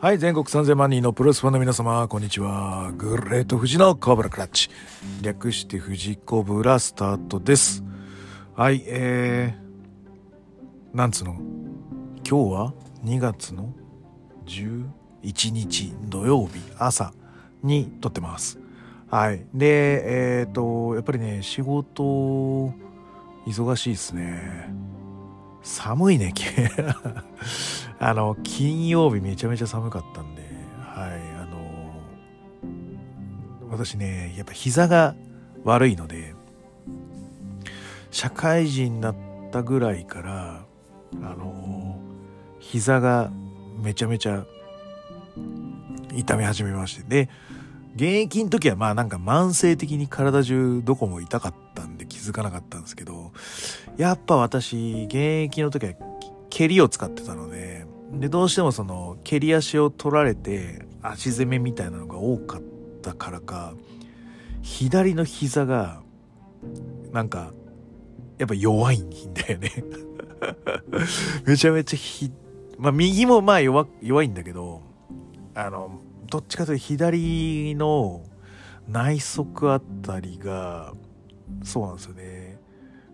はい、全国3000万人のプロレスファンの皆様、こんにちは。グレート富士のコブラクラッチ。略して富士コブラスタートです。はい、えー、なんつうの？今日は2月の11日土曜日朝に撮ってます。はい。で、えっ、と、やっぱりね、仕事、忙しいですね。寒いね、あの、金曜日めちゃめちゃ寒かったんで、はい、あの、私ね、やっぱ膝が悪いので、社会人になったぐらいから、あの、膝がめちゃめちゃ痛み始めまして、で、現役の時はまあなんか慢性的に体中どこも痛かったんで気づかなかったんですけど、やっぱ私、現役の時は蹴りを使ってたので、で、どうしてもその蹴り足を取られて足攻めみたいなのが多かったからか、左の膝が、なんか、やっぱ弱いんだよね。めちゃめちゃひ、まあ右もまあ弱弱いんだけど、あの、どっちかというと左の内側あたりが、そうなんですよね。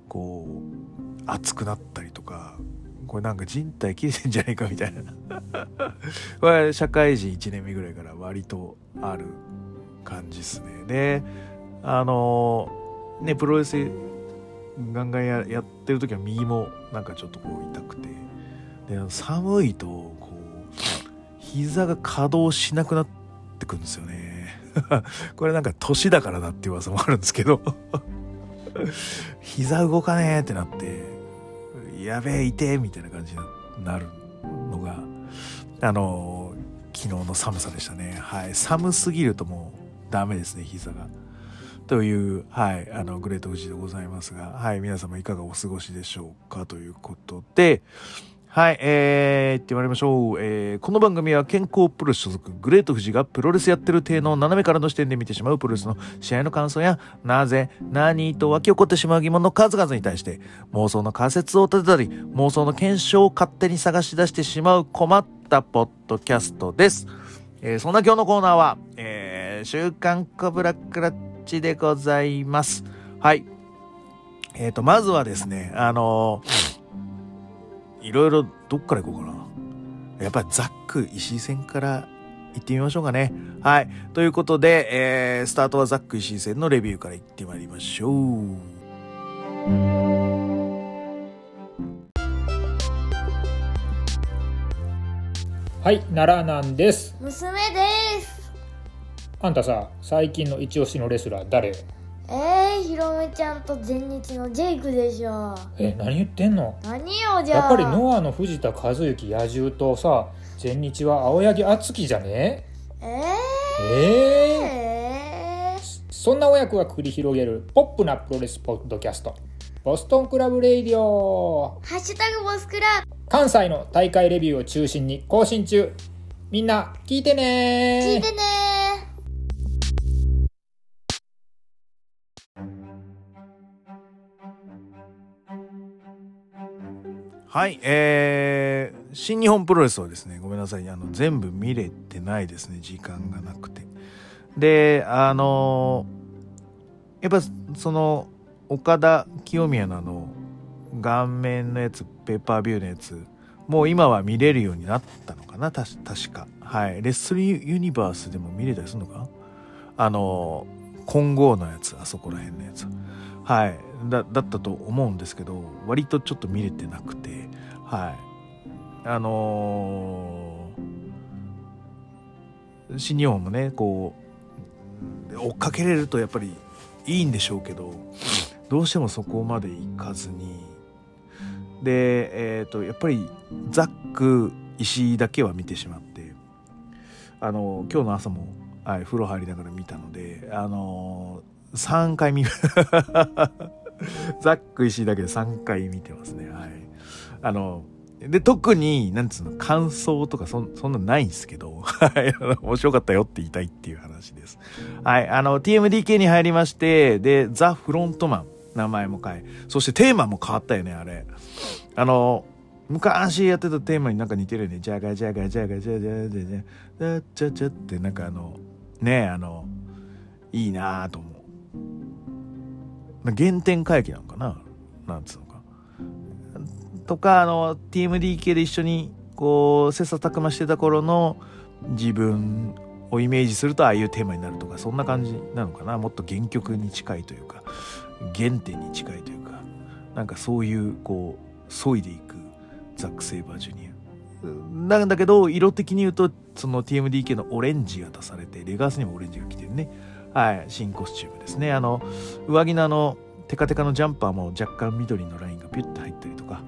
こう、熱くなったりとか、これなんか人体切れてんじゃないかみたいな。これ社会人1年目ぐらいから割とある感じですね。で、あの、ね、プロレスガンガンややってる時は右もなんかちょっとこう痛くて。で、寒いと、こう、膝が稼働しなくなってくんですよね。これなんか年だからだっていう噂もあるんですけど 膝動かねえってなって、やべえ、いてみたいな感じになるのが、あの、昨日の寒さでしたね。はい。寒すぎるともうダメですね、膝が。という、はい、あの、グレート富士でございますが、はい、皆様いかがお過ごしでしょうかということで、はい、えー、行ってまいりましょう。えー、この番組は健康プロレス所属、グレート富士がプロレスやってる体の斜めからの視点で見てしまうプロレスの試合の感想や、なぜ、何と湧き起こってしまう疑問の数々に対して、妄想の仮説を立てたり、妄想の検証を勝手に探し出してしまう困ったポッドキャストです。えー、そんな今日のコーナーは、えー、週刊コブラクラッチでございます。はい。えっ、と、まずはですね、あのーいろいろどっから行こうかな。やっぱりザック石井戦から行ってみましょうかね。はい。ということで、えー、スタートはザック石井戦のレビューから行ってまいりましょう。はい、奈良なんです。娘ですあんたさ、最近の一押しのレスラー誰？えー、ヒロムちゃんと全日のジェイクでしょ。え、何言ってんの？何よじゃあ。やっぱりノアの藤田和幸野獣とさ、全日は青柳亮生じゃね？ええー、ええー、そんな親子が繰り広げるポップなプロレスポッドキャスト、ボストンクラブレイディオ。ハッシュタグボスクラ関西の大会レビューを中心に更新中。みんな聞いてね聞いてねはい、えー、新日本プロレスはですね、ごめんなさい、あの、全部見れてないですね、時間がなくて。で、あのやっぱ、その、岡田清宮のあの、顔面のやつ、ペーパービューのやつ、もう今は見れるようになったのかな、たし確か。はい。レッスルユニバースでも見れたりするのか？あの、混合のやつ、あそこら辺のやつ。はい。だ、だったと思うんですけど、割とちょっと見れてなくて、はい。あのー新日本もね、こう、追っかけれるとやっぱりいいんでしょうけど、どうしてもそこまでいかずに、で、えっ、と、やっぱりザック、石井だけは見てしまって、あの、今日の朝も、はい、風呂入りながら見たので、あのー、3回見、ザック石井だけで3回見てますね。はい。あの、で、特に、なんつうの、感想とかそん、そんなないんですけど、はい、あの面白かったよって言いたいっていう話です。はい、あの、TMDK に入りまして、で、ザ・フロントマン、名前も変え、そしてテーマも変わったよね、あれ。あの、昔やってたテーマになんか似てるよね。ジャガジャガジャガジャジャジャジャジャジャジャってなんかあの、ねあの、いいなぁと思う。原点回帰なのかななんつうのか。とか、あの、TMDK で一緒にこう、切磋琢磨してた頃の自分をイメージするとああいうテーマになるとか、そんな感じなのかなもっと原曲に近いというか、原点に近いというか、なんかそういう、こう、削いでいくザック・セイバージュニア。なんだけど、色的に言うと、その TMDK のオレンジが出されて、レガースにもオレンジが来てるね。はい、新コスチュームですね。あの、上着のあの、テカテカのジャンパーも若干緑のラインがピュッと入ったりとか、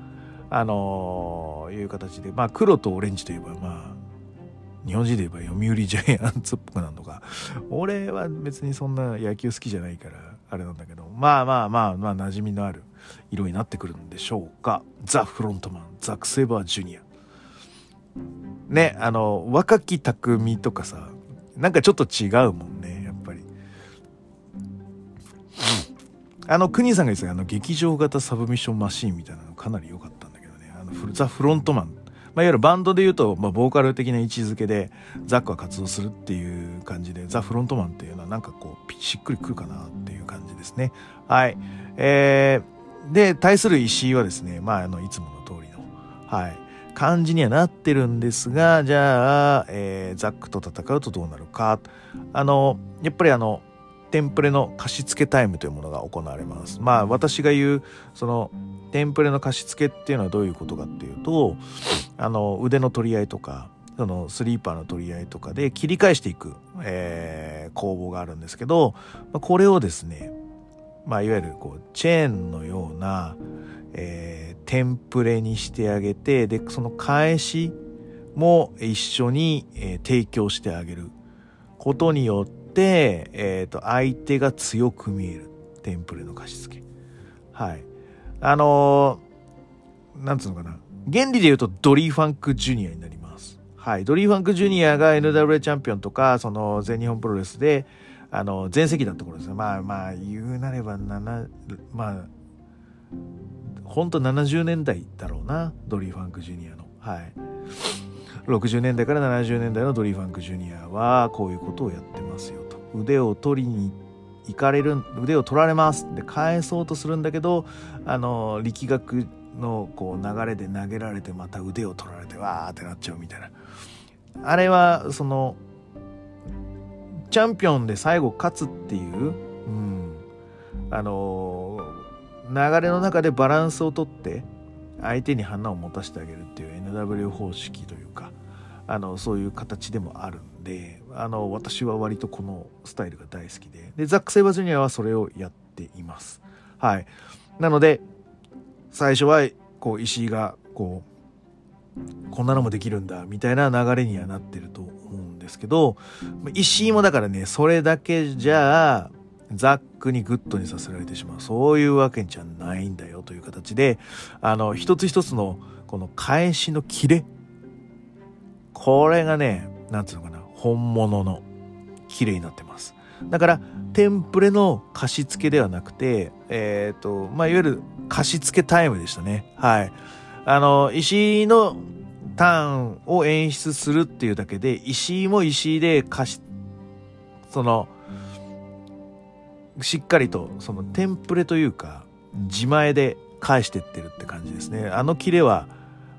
あのー、いう形で、まあ黒とオレンジといえば、まあ、日本人で言えば読売ジャイアンツっぽくなるのか。俺は別にそんな野球好きじゃないから、あれなんだけど、まあまあまあ、まあ馴染みのある色になってくるんでしょうか。ザ・フロントマン、ザク・セーバー・ジュニア。ね、あの、若き匠とかさ、なんかちょっと違うもんあの、国さんが言ってたあの、劇場型サブミッションマシーンみたいなのかなり良かったんだけどね。あの、ザ・フロントマン。まあ、いわゆるバンドで言うと、まあ、ボーカル的な位置づけで、ザックは活動するっていう感じで、ザ・フロントマンっていうのはなんかこう、しっくりくるかなっていう感じですね。はい。えー、で、対する石井はですね、まあ、あの、いつもの通りの、はい。感じにはなってるんですが、じゃあ、えー、ザックと戦うとどうなるか。あの、やっぱりあの、テンプレの貸付タイムというものが行われます。まあ私が言うそのテンプレの貸し付けっていうのはどういうことかっていうとあの腕の取り合いとかそのスリーパーの取り合いとかで切り返していく、えー、攻防があるんですけど、ま、これをですね、まあ、いわゆるこうチェーンのような、えー、テンプレにしてあげてでその返しも一緒に、え、提供してあげることによって、えっ、ー、と、相手が強く見える。テンプレの貸し付け。はい。あのー、なんつうのかな。原理で言うとドリー・ファンク・ジュニアになります。はい。ドリー・ファンク・ジュニアが NWA チャンピオンとか、その全日本プロレスで、あの、全盛期だった頃ですね。まあまあ、言うなれば、7、まあ、ほんと70年代だろうな。ドリー・ファンク・ジュニアの。はい。60年代から70年代のドリー・ファンク・ジュニアは、こういうことをやってますよ。腕を取りに行かれる腕を取られますで返そうとするんだけどあの力学のこう流れで投げられてまた腕を取られてわーってなっちゃうみたいな。あれはそのチャンピオンで最後勝つっていう、うん、あの流れの中でバランスをとって相手に花を持たせてあげるっていう NW 方式というかあのそういう形でもあるんであの私は割とこのスタイルが大好きで。でザック・セイバージュニアはそれをやっています。はい。なので最初はこう石井がこうこんなのもできるんだみたいな流れにはなってると思うんですけど石井もだからねそれだけじゃあザックにグッドにさせられてしまう。そういうわけじゃないんだよという形であの一つ一つのこの返しのキレ。これがねなんつうのかな。本物のキレになってます。だからテンプレの貸し付けではなくてえっ、ー、とまあいわゆる貸し付けタイムでしたね。はい。あの石のターンを演出するっていうだけで石井も石井で貸しそのしっかりとそのテンプレというか自前で返してってるって感じですね。あのキレは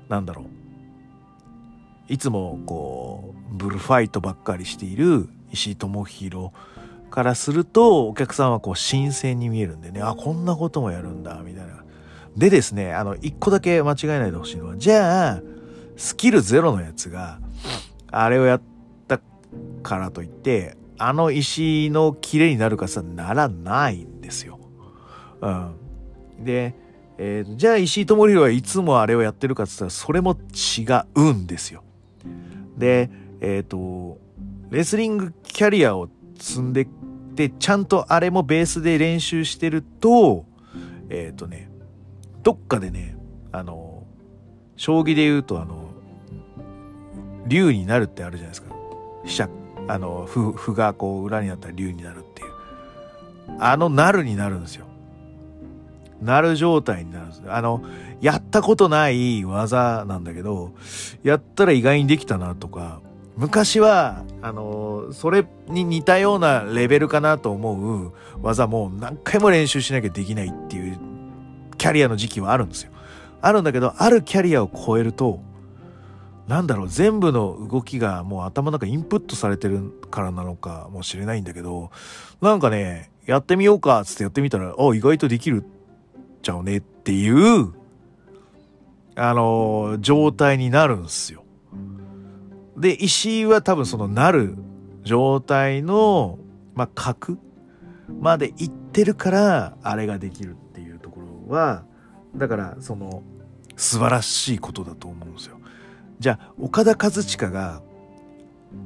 何だろう。いつもこうブルファイトばっかりしている石井智弘からするとお客さんはこう新鮮に見えるんでねあこんなこともやるんだみたいなでですねあの一個だけ間違えないでほしいのはじゃあスキルゼロのやつがあれをやったからといってあの石のキレになるかさならないんですよ。うん、で、えー、じゃあ石井智弘はいつもあれをやってるかって言ったらそれも違うんですよ。で、えっ、ー、と、レスリングキャリアを積んでて、ちゃんとあれもベースで練習してると、えっ、ー、とね、どっかでね、あの、将棋で言うと、あの、竜になるってあるじゃないですか。飛車、あの、歩、歩がこう裏になったら竜になるっていう。あのなるになるんですよ。なる状態になるんですあの、やったことない技なんだけど、やったら意外にできたなとか、昔は、あの、それに似たようなレベルかなと思う技も何回も練習しなきゃできないっていうキャリアの時期はあるんですよ。あるんだけど、あるキャリアを超えると、なんだろう、全部の動きがもう頭の中インプットされてるからなのかもしれないんだけど、なんかね、やってみようか、つってやってみたら、あ、意外とできるちゃうねっていう、あの、状態になるんですよ。で、石井は多分そのなる状態の、まあ、角まで行ってるから、あれができるっていうところは、だから、その、素晴らしいことだと思うんですよ。じゃあ、岡田和親が、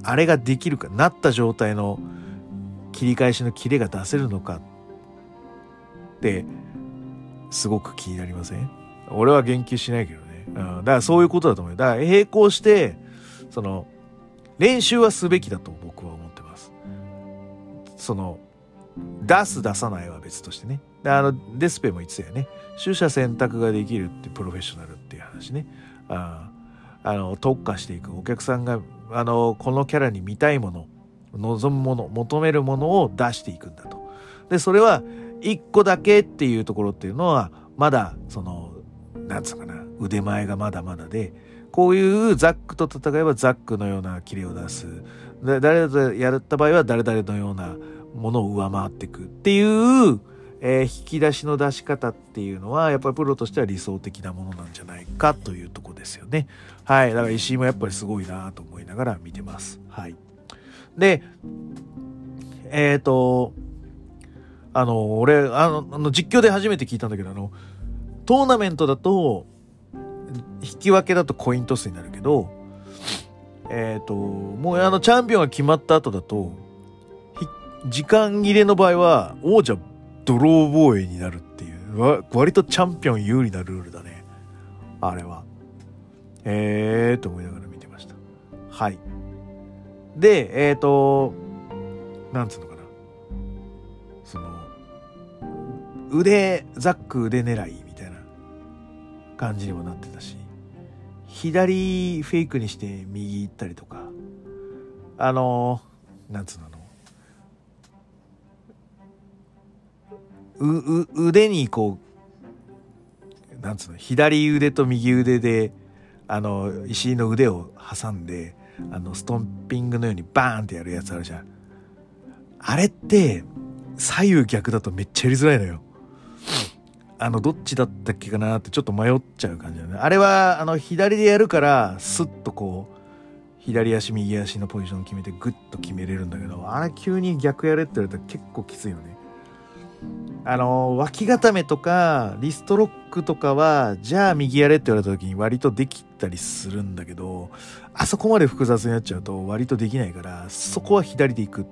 あれができるか、なった状態の切り返しのキレが出せるのかって、すごく気になりません？俺は言及しないけどうん。だからそういうことだと思う。だから並行して、その、練習はすべきだと僕は思ってます。その、出す出さないは別としてね。であの、デスペも言ってたよね。取捨選択ができるってプロフェッショナルっていう話ね。ああの、特化していく。お客さんが、あの、このキャラに見たいもの、望むもの、求めるものを出していくんだと。で、それは、一個だけっていうところっていうのは、まだ、その、なんつうかな、腕前がまだまだで、こういうザックと戦えばザックのようなキレを出す。誰とやった場合は誰々のようなものを上回っていくっていう、えー、引き出しの出し方っていうのは、やっぱりプロとしては理想的なものなんじゃないかというとこですよね。はい。だから石井もやっぱりすごいなと思いながら見てます。はい。で、えっ、ー、と、あの、俺、あの、あの実況で初めて聞いたんだけど、あの、トーナメントだと、引き分けだとコイントスになるけど、えっ、ー、と、もうあの、チャンピオンが決まった後だと、時間切れの場合は、王者ドロー防衛になるっていう、割とチャンピオン有利なルールだね。あれは。ええーと思いながら見てました。はい。で、えっ、ー、と、なんつうのかな。その、腕、ザック腕狙い感じにもなってたし、左フェイクにして右行ったりとか、あの、なんつうのう、う、腕にこう、なんつうの、左腕と右腕で、あの、石井の腕を挟んで、あの、ストンピングのようにバーンってやるやつあるじゃん。あれって、左右逆だとめっちゃやりづらいのよ。あの、どっちだったっけかなってちょっと迷っちゃう感じだね。あれは、あの、左でやるから、スッとこう、左足、右足のポジション決めてグッと決めれるんだけど、あれ急に逆やれって言われたら結構きついよね。あの、脇固めとか、リストロックとかは、じゃあ右やれって言われた時に割とできたりするんだけど、あそこまで複雑になっちゃうと割とできないから、そこは左で行く。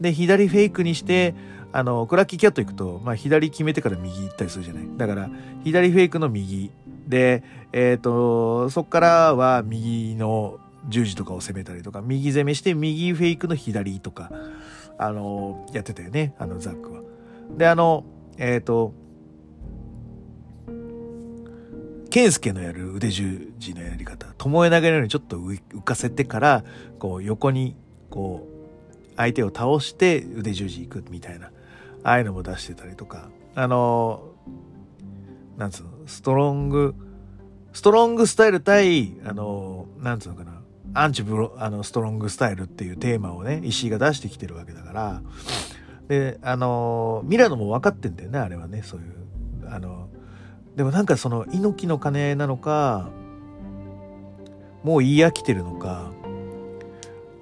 で、左フェイクにして、あの、クラッキーキャット行くと、まあ、左決めてから右行ったりするじゃない。だから、左フェイクの右。で、えっ、ー、と、そっからは右の十字とかを攻めたりとか、右攻めして右フェイクの左とか、あの、やってたよね、あのザックは。で、あの、えっ、ー、と、健介のやる腕十字のやり方、巴投げのようにちょっと浮かせてから、こう横に、こう、相手を倒して腕十字行くみたいな、ああいうのも出してたりとか、あの、なんつうの、ストロング、ストロングスタイル対、あの、なんつうのかな、アンチブロ、あの、ストロングスタイルっていうテーマをね、石井が出してきてるわけだから、で、あの、ミラノも分かってんだよね、あれはね、そういう。あの、でもなんかその猪木の兼ね合いなのか、もう言い飽きてるのか、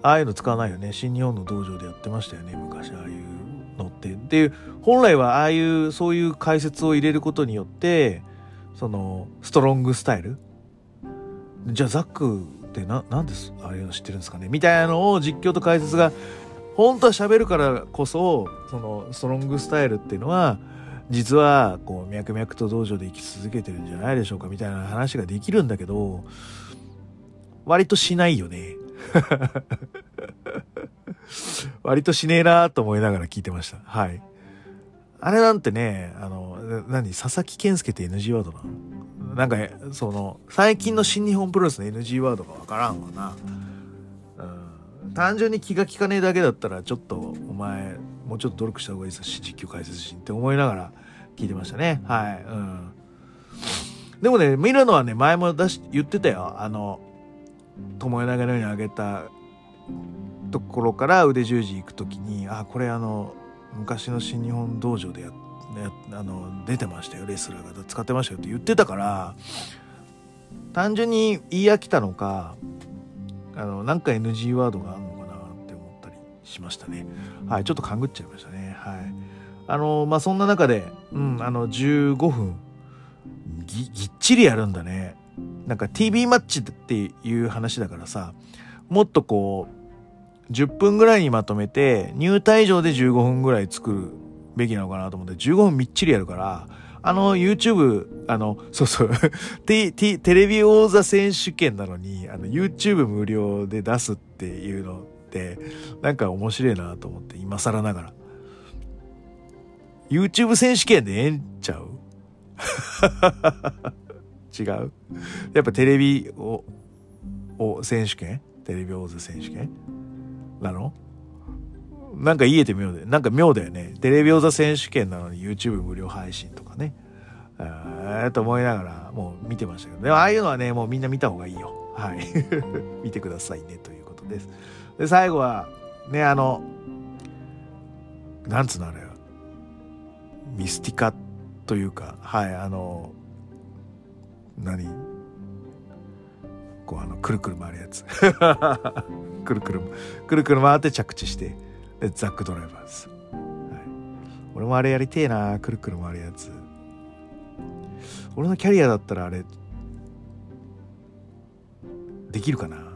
ああいうの使わないよね。新日本の道場でやってましたよね、昔、ああいうのって。っていう、本来はああいう、そういう解説を入れることによって、その、ストロングスタイル？じゃあザックってな、なんです、ああいうの知ってるんですかね？みたいなのを実況と解説が本当は喋るからこそ、そのストロングスタイルっていうのは、実は、こう、脈々と道場で生き続けてるんじゃないでしょうか？みたいな話ができるんだけど、割としないよね。割としねえなと思いながら聞いてました。はい。あれなんてね、あの、何佐々木健介って NG ワードなの？なんか、その、最近の新日本プロレスの NG ワードがわからんわな。うん。単純に気が利かねえだけだったら、ちょっと、お前、もうちょっと努力した方がいいさ、実況解説しって思いながら聞いてましたね。はい。うん。でもね、見るのはね、前も出し、言ってたよ。あの、友枝がのように上げたところから腕十字行く時に、あ、これあの、昔の新日本道場でややあの出てましたよレスラーが使ってましたよって言ってたから単純に言い飽きたのかあのなんか NG ワードがあるのかなって思ったりしましたね。はいちょっと勘ぐっちゃいましたね。はい。あのまあそんな中でうんあの15分ぎぎっちりやるんだね。なんか TV マッチっていう話だからさもっとこう10分ぐらいにまとめて、入退場で15分ぐらい作るべきなのかなと思って、15分みっちりやるから、あの、YouTube、あの、そうそう、T、T、テレビ王座選手権なのに、あの、YouTube 無料で出すっていうのって、なんか面白いなと思って、今更ながら。YouTube 選手権でええんちゃう？違う？やっぱテレビを、お、選手権？テレビ王座選手権？なの？なんか言えて妙で、なんか妙だよね。テレビ王座選手権なのに YouTube 無料配信とかね。えー、と思いながらもう見てましたけど、でもああいうのはね、もうみんな見た方がいいよ。はい。見てくださいね、ということです。で、最後は、ね、あの、なんつうのあれミスティカというか、はい、あの、何？こうあの、くるくる回るやつ。くるくる、くるくる回って着地して、で、ザックドライバーズ。はい。俺もあれやりてえな、くるくる回るやつ。俺のキャリアだったらあれ、できるかな？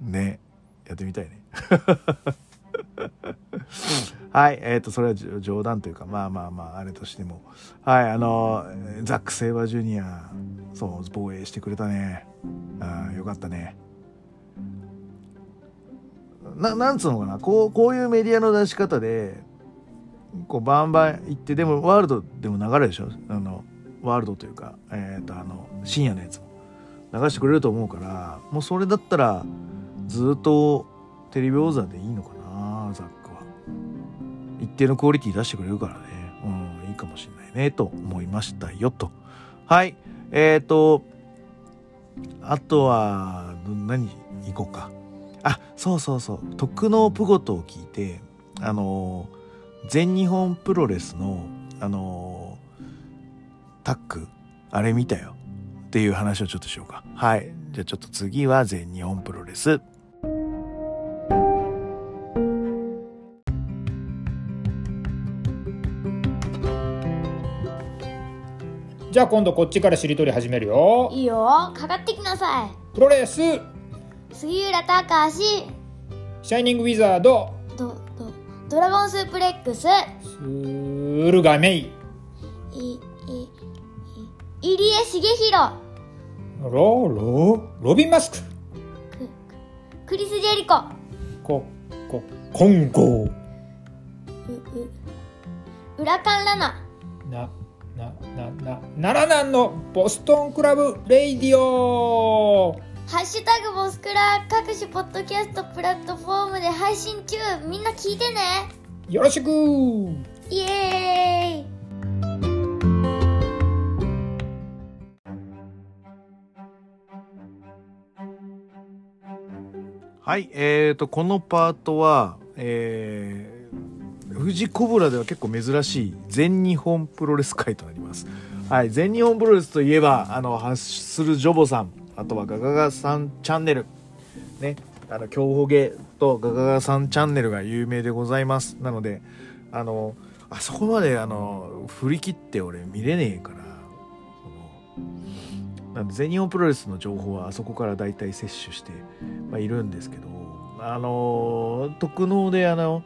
ね。やってみたいね。はい、えっ、ー、と、それは冗談というか、まあまあまあ、あれとしても。はい、あの、ザック・セイバージュニア、そう、防衛してくれたね。あよかったね。ななんつうのかなこうこういうメディアの出し方でこうバンバン行ってでもワールドでも流れるでしょ？あのワールドというか、えーと、あの深夜のやつも。流してくれると思うからもうそれだったらずっとテレビ王座でいいのかなザックは。一定のクオリティ出してくれるからね。うんいいかもしんないねと思いましたよと。はいえっ、ー、とあとは何行こうか。あそうそうそう。特納プゴトを聞いてあの全日本プロレスのあのタックあれ見たよ。っていう話をちょっとしようか。はい。じゃあちょっと次は全日本プロレス。じゃあ今度こっちからしりとり始めるよ。いいよ。かかってきなさい。プロレス杉浦隆シャイニングウィザードドドドラゴンスープレックス。スールガメイいい入江茂弘ロロロビンマスク。クリス・ジェリコ。コココンゴ。うう裏カンラナ。なななな奈良南のボストンクラブレイディオハッシュタグボスクラ各種ポッドキャストプラットフォームで配信中。みんな聞いてね。よろしく。イエーイ。はい、えーと、このパートは、えー、富士コブラでは結構珍しい全日本プロレス界となります。はい、全日本プロレスといえば、あの、ハッスルジョボさん、あとはガガガさんチャンネル。ね。あの競歩ゲとガガガさんチャンネルが有名でございます。なのであのあそこまであの振り切って俺見れねえからなんで全日本プロレスの情報はあそこから大体摂取して、まあ、いるんですけどあの特納であの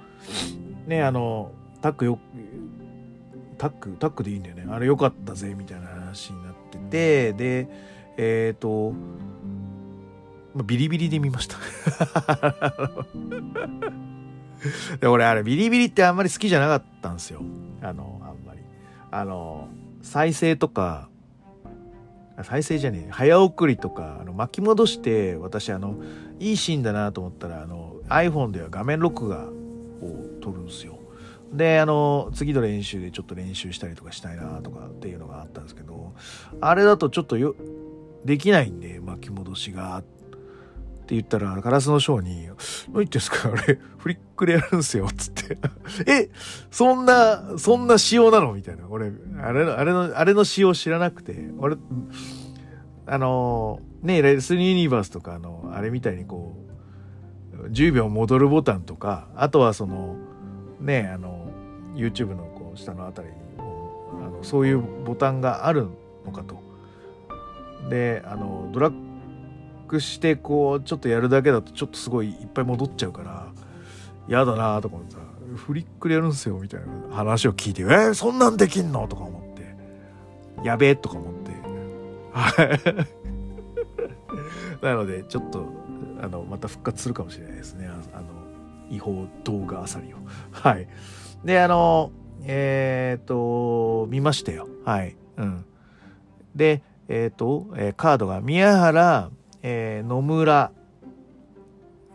ねあのタックよタックタックでいいんだよね。あれよかったぜみたいな話になっててでえっ、ー、と、ま、ビリビリで見ました で、俺あれビリビリってあんまり好きじゃなかったんですよ。あの、あんまり。あの、再生とか、再生じゃねえ、早送りとか、あの巻き戻して、私あの、いいシーンだなと思ったら、あの、iPhone では画面録画を撮るんですよ。で、あの、次の練習でちょっと練習したりとかしたいなとかっていうのがあったんですけど、あれだとちょっとよ、できないんで、巻き戻しが、って言ったら、ガラスのショーに、何言ってんすかあれ、フリックでやるんすよ、つって。え、そんな、そんな仕様なの？みたいな。俺、あれの、あれの、あれの仕様知らなくて、俺、あの、ね、レスユニバースとか、の、あれみたいにこう、10秒戻るボタンとか、あとはその、ね、あの、YouTube のこう下のあたりにあのそういうボタンがあるのかと。であのドラッグしてこうちょっとやるだけだとちょっとすごいいっぱい戻っちゃうから嫌だなとか思ってさフリックでやるんすよみたいな話を聞いて「えー、そんなんできんの?」とか思って「やべえ」とか思ってはい なのでちょっとあのまた復活するかもしれないですねあの違法動画あさりをはいで、あの、えっ、と、見ましたよ。はい。うん。で、えっ、ー、と、えー、カードが宮原、えー、野村、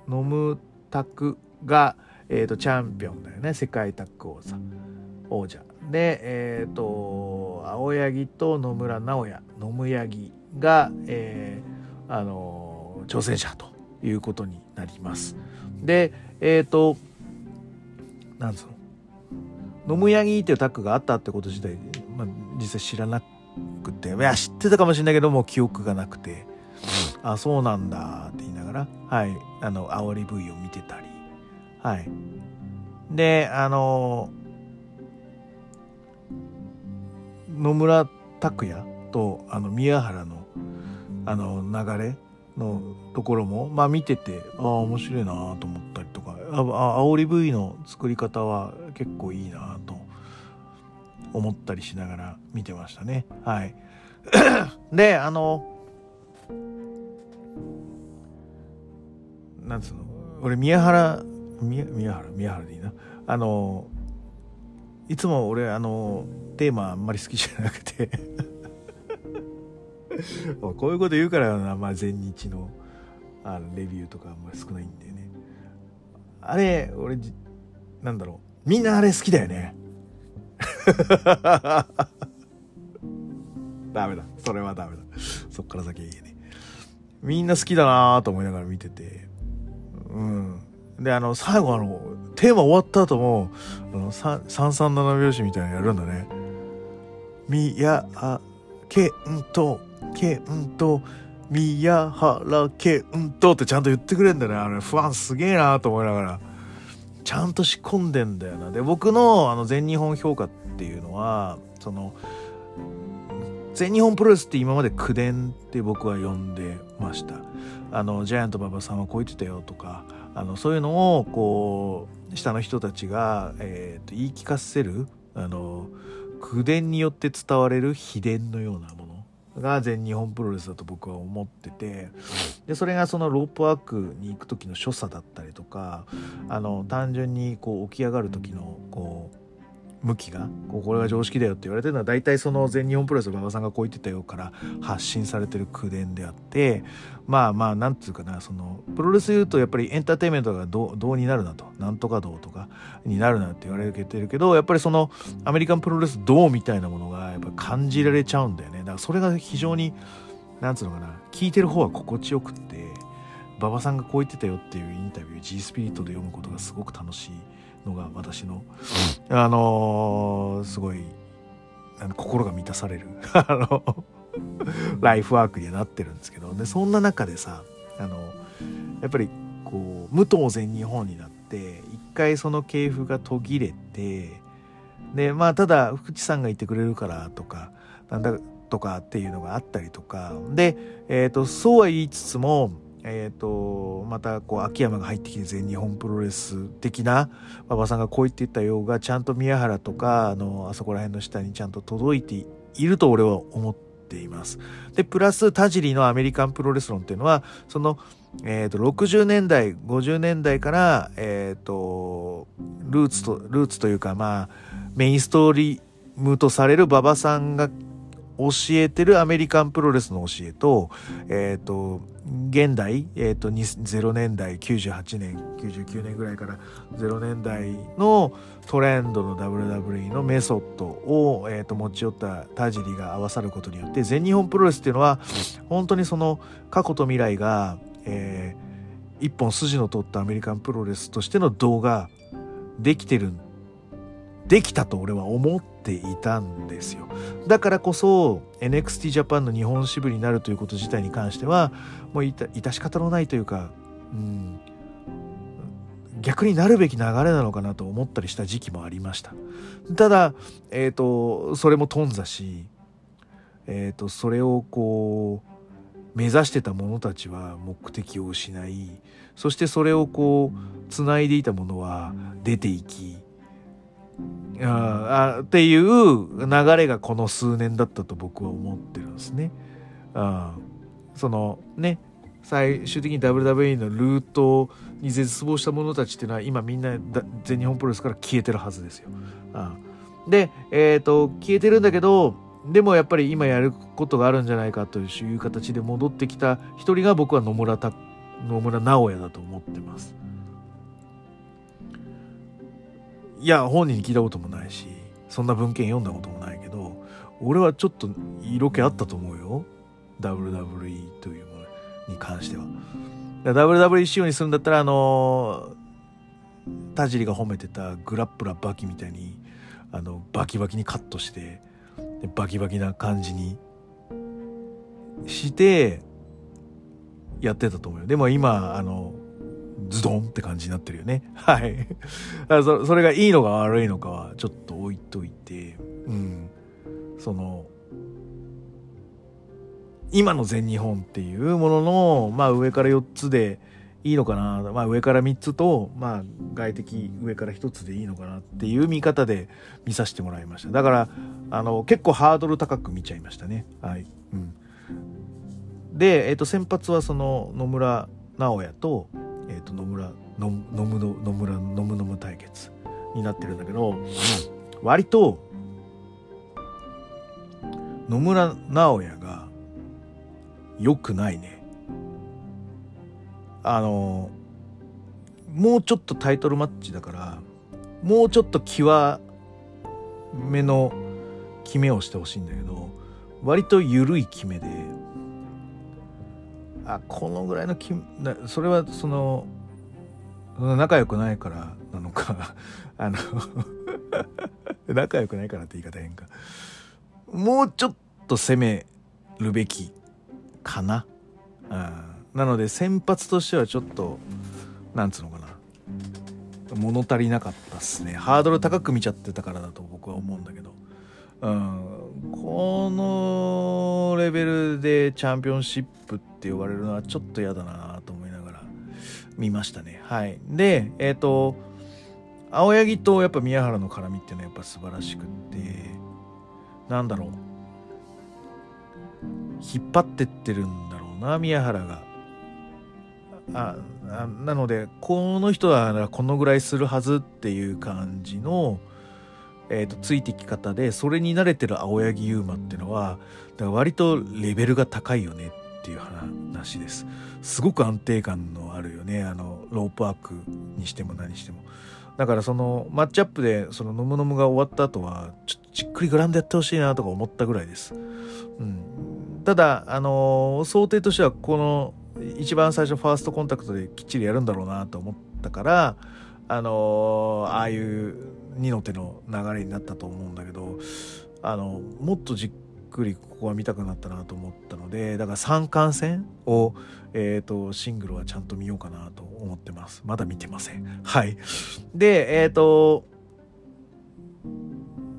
野村拓が、えっ、と、チャンピオンだよね。世界タッグ王座。王者。で、えっ、と、青柳と野村直哉、野村柳が、え、あの、挑戦者ということになります。で、えっ、と、なんつうの？野村柳っていうタッグがあったってこと自体、まあ、実際知らなくていや知ってたかもしれないけども記憶がなくてあそうなんだって言いながらはいあの煽り V を見てたりはい。であの野村拓也とあの宮原のあの流れのところもまあ見ててああ面白いなと思ったりとかああ煽り V の作り方は結構いいなと思ったりしながら見てましたね。はい。であのなんつうの？俺宮原宮宮原？宮原でいいな。あのいつも俺あのテーマあんまり好きじゃなくて。こういうこと言うからな、まあ、前日のあのレビューとかあんまり少ないんだよね。あれ俺なんだろう。みんなあれ好きだよね ダメだ。それはダメだ。そっから先はいいね。みんな好きだなと思いながら見てて。うん。であの最後あのテーマ終わった後もあの337拍子みたいなのやるんだね。みやあけんとけんと宮原けんとってちゃんと言ってくれんだね。あれ不安すげえなと思いながら。ちゃんと仕込んでんだよな。で僕のあの全日本評価っていうのはその全日本プロレスって今まで口伝って僕は呼んでました。あのジャイアント馬場さんはこう言ってたよとかあのそういうのをこう下の人たちが、えー、と言い聞かせるあの口伝によって伝われる秘伝のようなもの。が全日本プロレスだと僕は思っててでそれがそのロープワークに行く時の所作だったりとかあの単純にこう起き上がる時のこう向きがここれが常識だよって言われてるのは大体その全日本プロレスの馬場さんがこう言ってたよから発信されてる口伝であってまあまあなんつうかなそのプロレス言うとやっぱりエンターテインメントがどうになるなとなんとかどうとかになるなって言われてるけどやっぱりそのアメリカンプロレスどうみたいなものがやっぱ感じられちゃうんだよね。だからそれが非常になんつうのかな聞いてる方は心地よくって馬場さんがこう言ってたよっていうインタビュー G スピリットで読むことがすごく楽しい。のが私の、あのー、すごい心が満たされる あのライフワークにはなってるんですけどでそんな中でさあのやっぱりこう武藤全日本になって一回その系譜が途切れてでまあただ福地さんがいてくれるからとかなんだとかっていうのがあったりとかで、えーとそうは言いつつもえーと、またこう秋山が入ってきて全日本プロレス的な馬場さんがこう言っていたようがちゃんと宮原とかあのあそこら辺の下にちゃんと届いていると俺は思っています。でプラス田尻のアメリカンプロレス論っていうのはそのえっ、と、60年代、50年代から、えっ、と、ルーツと、ルーツというか、まあ、メインストーリームとされる馬場さんが教えてるアメリカンプロレスの教えと、えっ、と、現代、えっ、と、0年代、98年、99年ぐらいから0年代のトレンドの WWE のメソッドを、えー、と持ち寄った田尻が合わさることによって全日本プロレスっていうのは本当にその過去と未来が、えー一本筋の通ったアメリカンプロレスとしての動画できてるんできたと俺は思っていたんですよ。だからこそ NXT ジャパンの日本支部になるということ自体に関してはもういた致し方のないというか、うん、逆になるべき流れなのかなと思ったりした時期もありました。ただえっ、とそれも頓挫しえっ、とそれをこう目指してた者たちは目的を失いそしてそれをこうつないでいたものは出ていきあっていう流れがこの数年だったと僕は思ってるんですね。あそのね最終的に WWE のルートに絶望した者たちっていうのは今みんな全日本プロレスから消えてるはずですよ。あで、えー、と消えてるんだけどでもやっぱり今やることがあるんじゃないかという形で戻ってきた一人が僕は野村た野村直哉だと思ってます。いや本人に聞いたこともないしそんな文献読んだこともないけど俺はちょっと色気あったと思うよ WWE というものに関しては。WWE 仕様にするんだったらあの田尻が褒めてたグラップラバキみたいにあのバキバキにカットしてでバキバキな感じにしてやってたと思うよでも今あのズドンって感じになってるよね。はい。そそれがいいのか悪いのかはちょっと置いといて。うん。その今の全日本っていうものの、まあ、上から4つでいいのかな、まあ、上から3つと、まあ、外的上から1つでいいのかなっていう見方で見させてもらいました。だからあの結構ハードル高く見ちゃいましたね。はい、うん、で、えっと先発はその野村直哉と,、えっと野村の野村野村野村野村対決になってるんだけど割と野村直哉が良くないね。あのもうちょっとタイトルマッチだからもうちょっと際目の決めをしてほしいんだけど割と緩い決めであこのぐらいの決めなそれはその仲良くないからなのか あの 仲良くないからって言い方変か。もうちょっと攻めるべきかな、うん、なので先発としてはちょっとなんつうのかな。物足りなかったっすね。ハードル高く見ちゃってたからだと僕は思うんだけど、うん、このレベルでチャンピオンシップってって呼ばれるのはちょっと嫌だなと思いながら見ましたね。はい。でえっ、と青柳とやっぱ宮原の絡みっていうのはやっぱ素晴らしくってなんだろう。引っ張ってってるんだろうな宮原が。あなのでこの人はこのぐらいするはずっていう感じの、えー、とついてき方でそれに慣れてる青柳優馬っていうのはだから割とレベルが高いよねっていう話です。すごく安定感のあるよね。あのロープワークにしても何しても。だからそのマッチアップでそのノムノムが終わった後はちょっとじっくりグラウンドやってほしいなとか思ったぐらいです、うん、ただあの想定としてはこの一番最初ファーストコンタクトできっちりやるんだろうなと思ったからあのああいう二の手の流れになったと思うんだけどあのもっとじっくりここは見たくなったなと思ったのでだから三冠戦を、えー、とシングルはちゃんと見ようかなと思ってます。まだ見てません。はい。でえっ、と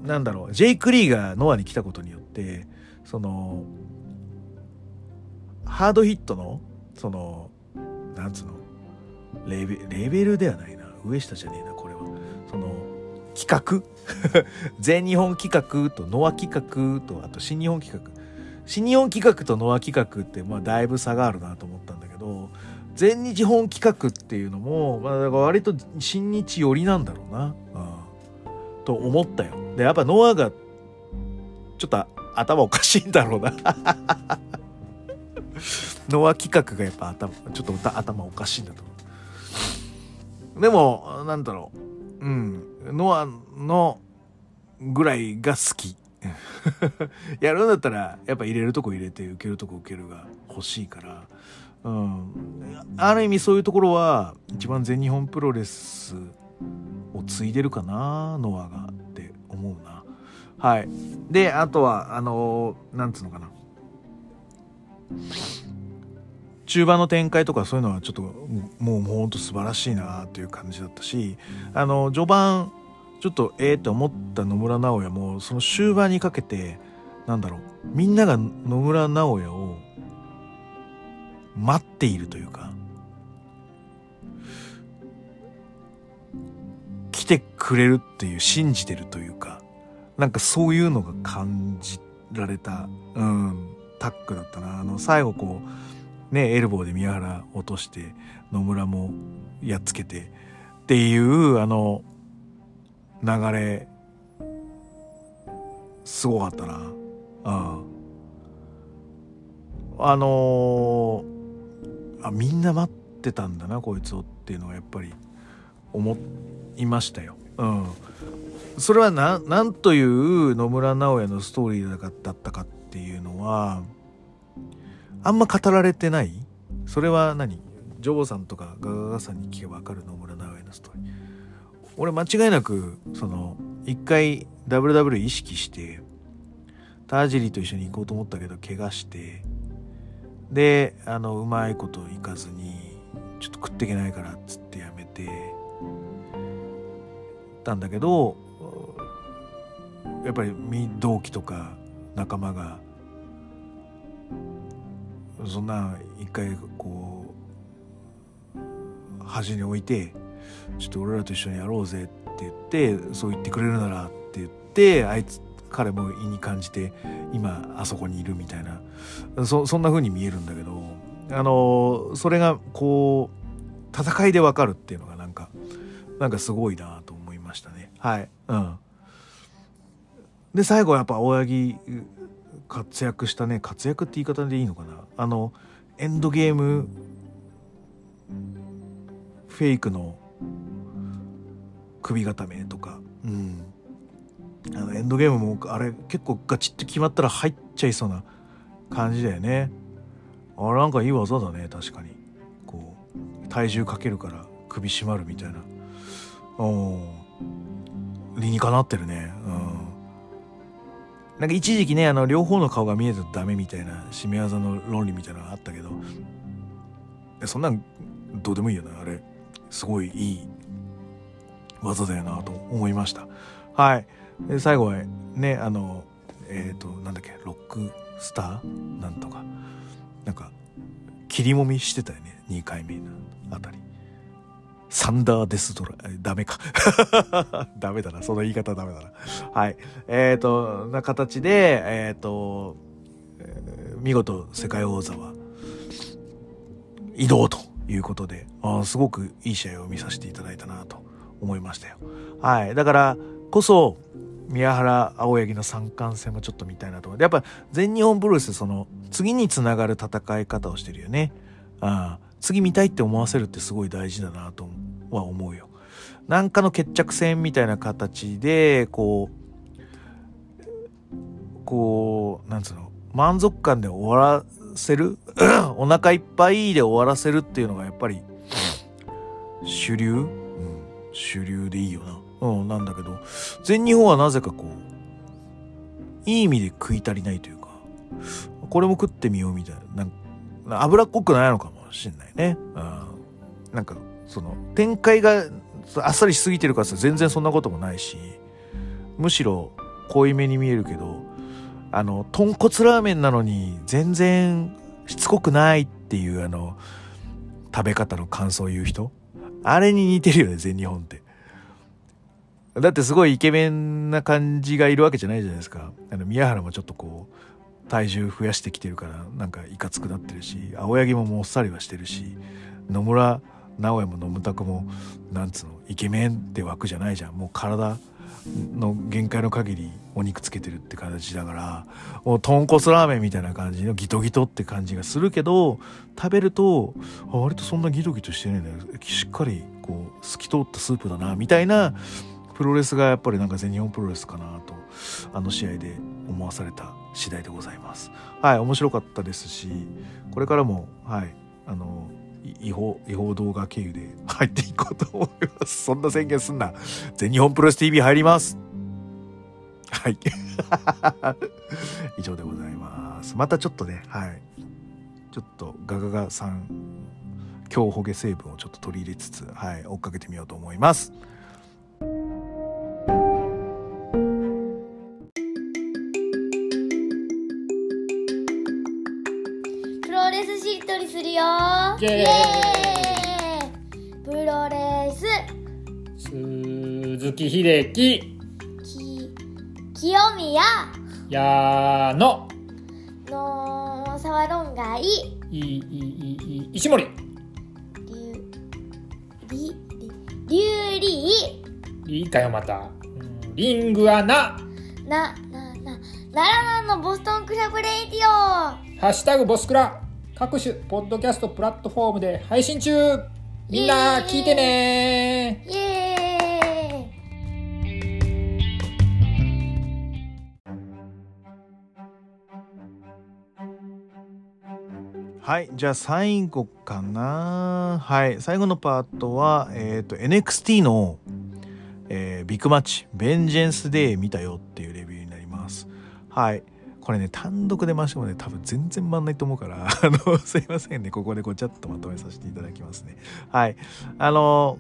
なんだろう。ジェイク・リーがノアに来たことによってそのハードヒットのそのなんつうの？レベレベルではないな。上下じゃねえなこれは。その企画？全日本企画とノア企画とあと新日本企画。新日本企画とノア企画ってまあだいぶ差があるなと思ったんだけど全日本企画っていうのも、まあ、だから割と新日寄りなんだろうな、うん、と思ったよ。でやっぱノアがちょっと頭おかしいんだろうな。ノア企画がやっぱ頭ちょっと頭おかしいんだと思う。でもなんだろう。うん。ノアのぐらいが好き。やるんだったらやっぱ入れるとこ入れて受けるとこ受けるが欲しいから。うん。ある意味そういうところは一番全日本プロレスを継いでるかなノアがって思うな。はい。であとはあのなんつうのかな。中盤の展開とかそういうのはちょっともうもうほんと素晴らしいなっていう感じだったしあの序盤ちょっとええー、って思った野村直哉もその終盤にかけてなんだろうみんなが野村直哉を待っているというか来てくれるっていう信じてるというかなんかそういうのが感じられた、うん、タックだったな。あの最後こうねエルボーで宮原落として野村もやっつけてっていうあの流れすごかったな。うんあのー、あみんな待ってたんだなこいつをっていうのはやっぱり思いましたよ。うん。それは何という野村直哉のストーリーだったかっていうのはあんま語られてない？それは何？ジョボさんとかガガガさんに聞けば分かる野村直哉のストーリー。俺間違いなくその一回 WW 意識して田尻と一緒に行こうと思ったけど怪我してであのうまいこといかずにちょっと食っていけないからっつってやめてたんだけどやっぱり同期とか仲間がそんな一回こう端に置いてちょっと俺らと一緒にやろうぜって言ってそう言ってくれるならって言ってあいつ彼も意に感じて今あそこにいるみたいな。そそんな風に見えるんだけどあのそれがこう戦いでわかるっていうのがなんかなんかすごいなと思いましたね。はい。うん。で最後やっぱ青柳活躍したね。活躍って言い方でいいのかな。あのエンドゲームフェイクの首固めとか、うん、あのエンドゲームもあれ結構ガチッと決まったら入っちゃいそうな感じだよね。あれなんかいい技だね確かに。こう体重かけるから首締まるみたいな。うん。理にかなってるね。うん。なんか一時期ねあの両方の顔が見えたとダメみたいな締め技の論理みたいなのがあったけどそんなんどうでもいいよなあれすごいいい技だよなと思いました。はい。で最後はね、あの、えっ、ー、と、なんだっけ、ロックスター？なんとか。なんか、切りもみしてたよね、2回目のあたり。サンダーデスドラ、ダメか。ダメだな。その言い方ダメだな。はい。えっ、ー、と、な形で、えっ、ー、と、えー、見事世界王座は移動ということで、あすごくいい試合を見させていただいたなと思いましたよ。はい。だからこそ、宮原青柳の三冠戦もちょっと見たいなと思って。やっぱ全日本プロレスその次につながる戦い方をしてるよね。あ次見たいって思わせるってすごい大事だなとは思うよ。なんかの決着戦みたいな形で、こう、こう、なんつうの、満足感で終わらせる？お腹いっぱいで終わらせるっていうのがやっぱり主流？うん主流でいいよな。うん、なんだけど、全日本はなぜかこう、いい意味で食い足りないというか、これも食ってみようみたいな、なんか脂っこくないのかもしんないね。うん。なんか、その、展開があっさりしすぎてるからさ、全然そんなこともないし、むしろ濃いめに見えるけど、あの、豚骨ラーメンなのに全然しつこくないっていうあの、食べ方の感想を言う人あれに似てるよね、全日本って。だってすごいイケメンな感じがいるわけじゃないじゃないですか。あの、宮原もちょっとこう、体重増やしてきてるから、なんかいかつくなってるし、青柳ももっさりはしてるし、野村直哉も野村拓もなんつうのイケメンって枠じゃないじゃん。もう体の限界の限りお肉つけてるって形だからもう豚骨ラーメンみたいな感じのギトギトって感じがするけど食べると割とそんなギトギトしてないんだよ。しっかりこう透き通ったスープだなみたいなプロレスがやっぱりなんか全日本プロレスかなとあの試合で思わされた。次第でございます。はい面白かったですしこれからもはいあの違法違法動画経由で入っていこうと思います。そんな宣言すんな。全日本プロレス TV 入ります。はい。以上でございます。またちょっとねはい。ちょっとガガガさん強ほげ成分をちょっと取り入れつつはい追っかけてみようと思います。するよ。イエーイ。プロレス。鈴木秀樹。き清宮。矢野。のの、さわろんがいいいいいいい石森りりりゅうりいいかよまたリングアナなななならなのボストンクラブレイディオハッシュタグボスクラ各種ポッドキャストプラットフォームで配信中。みんな聞いてね。イエーイはいじゃあ最後かな。はい最後のパートはえっ、と NXT の、えービッグマッチベンジェンスデー見たよっていうレビューになります。はいこれね単独で回してもね多分全然回んないと思うから あのすいませんね。ここでごちゃっとまとめさせていただきますね。はい。あの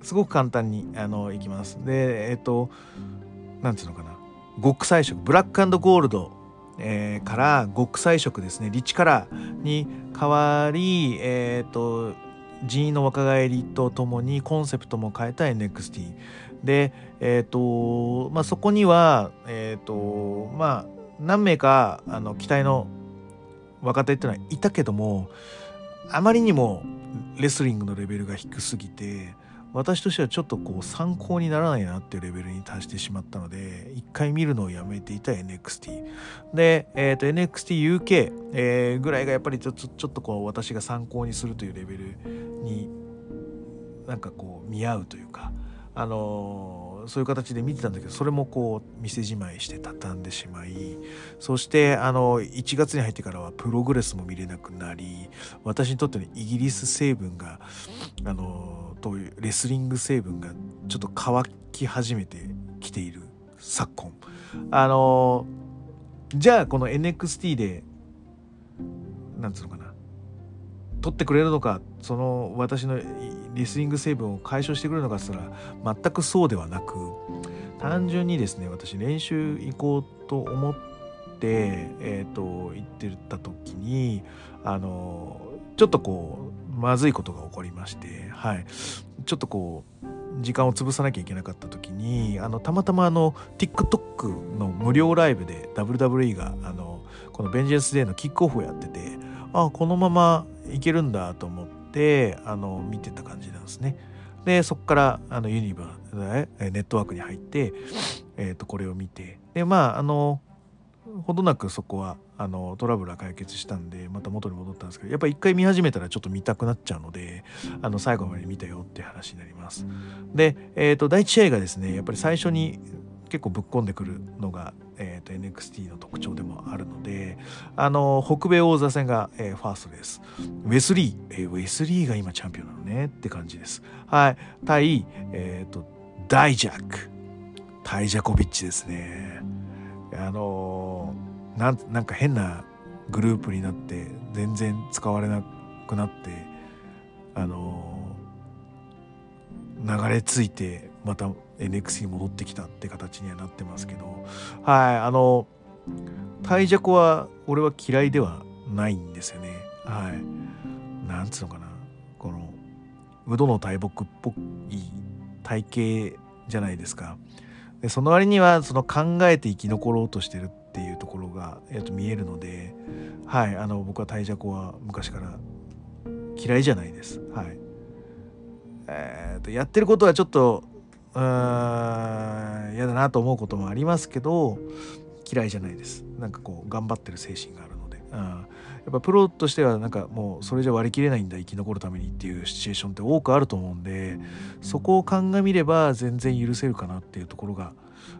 すごく簡単にあのいきます。でえっ、となんつうのかな。極彩色。ブラックゴールド、えーから極彩色ですね。リッチカラーに変わりえっ、と人員の若返りとともにコンセプトも変えた NXT でえっ、とまあそこにはえっ、とまあ何名かあの期待の若手っていうのはいたけどもあまりにもレスリングのレベルが低すぎて私としてはちょっとこう参考にならないなっていうレベルに達してしまったので一回見るのをやめていた NXT で、えー、と NXTUK、えーぐらいがやっぱりちょちょっとこう私が参考にするというレベルになんかこう見合うというかあのーそういう形で見てたんだけどそれもこう店じまいして畳んでしまいそしてあの1月に入ってからはプログレスも見れなくなり私にとってのイギリス成分があのというレスリング成分がちょっと乾き始めてきている昨今。あのじゃあこの NXT でなんつうのかな取ってくれるのかその私のレスリング成分を解消してくれるのかっつったら全くそうではなく単純にですね私練習行こうと思ってえっ、と行ってた時にあのちょっとこうまずいことが起こりましてはい。ちょっとこう時間を潰さなきゃいけなかった時にあのたまたまあの TikTok の無料ライブで WWE があのこのベンジェンスデーのキックオフをやっててあこのままいけるんだと思ってあの見てた感じなんですね。でそこからあのユニバーえネットワークに入って、えー、とこれを見てでまああのほどなくそこはあのトラブルは解決したんでまた元に戻ったんですけどやっぱ一回見始めたらちょっと見たくなっちゃうのであの最後まで見たよって話になります。で、えー、と第一試合がですねやっぱり最初に結構ぶっ込んでくるのが、えー、と NXT の特徴でもあるのであの北米王座戦が、えーファーストです。ウェスリー、えーウェスリーが今チャンピオンなのねって感じです。はい。対、えっ、とダイジャック。タイジャコビッチですね。あのーなんなんか変なグループになって全然使われなくなってあのー流れ着いてまた NX に戻ってきたって形にはなってますけどはいあのタイジャコは俺は嫌いではないんですよね。はい。なんつうのかな。このウドの大木っぽい体型じゃないですか。でその割にはその考えて生き残ろうとしてるっていうところが、えっと見えるのではいあの僕はタイジャコは昔から嫌いじゃないです。はい。えー、とやってることはちょっとうーん嫌だなと思うこともありますけど嫌いじゃないです。なんかこう頑張ってる精神があるので、うん、やっぱプロとしてはなんかもうそれじゃ割り切れないんだ生き残るためにっていうシチュエーションって多くあると思うんでそこを鑑みれば全然許せるかなっていうところが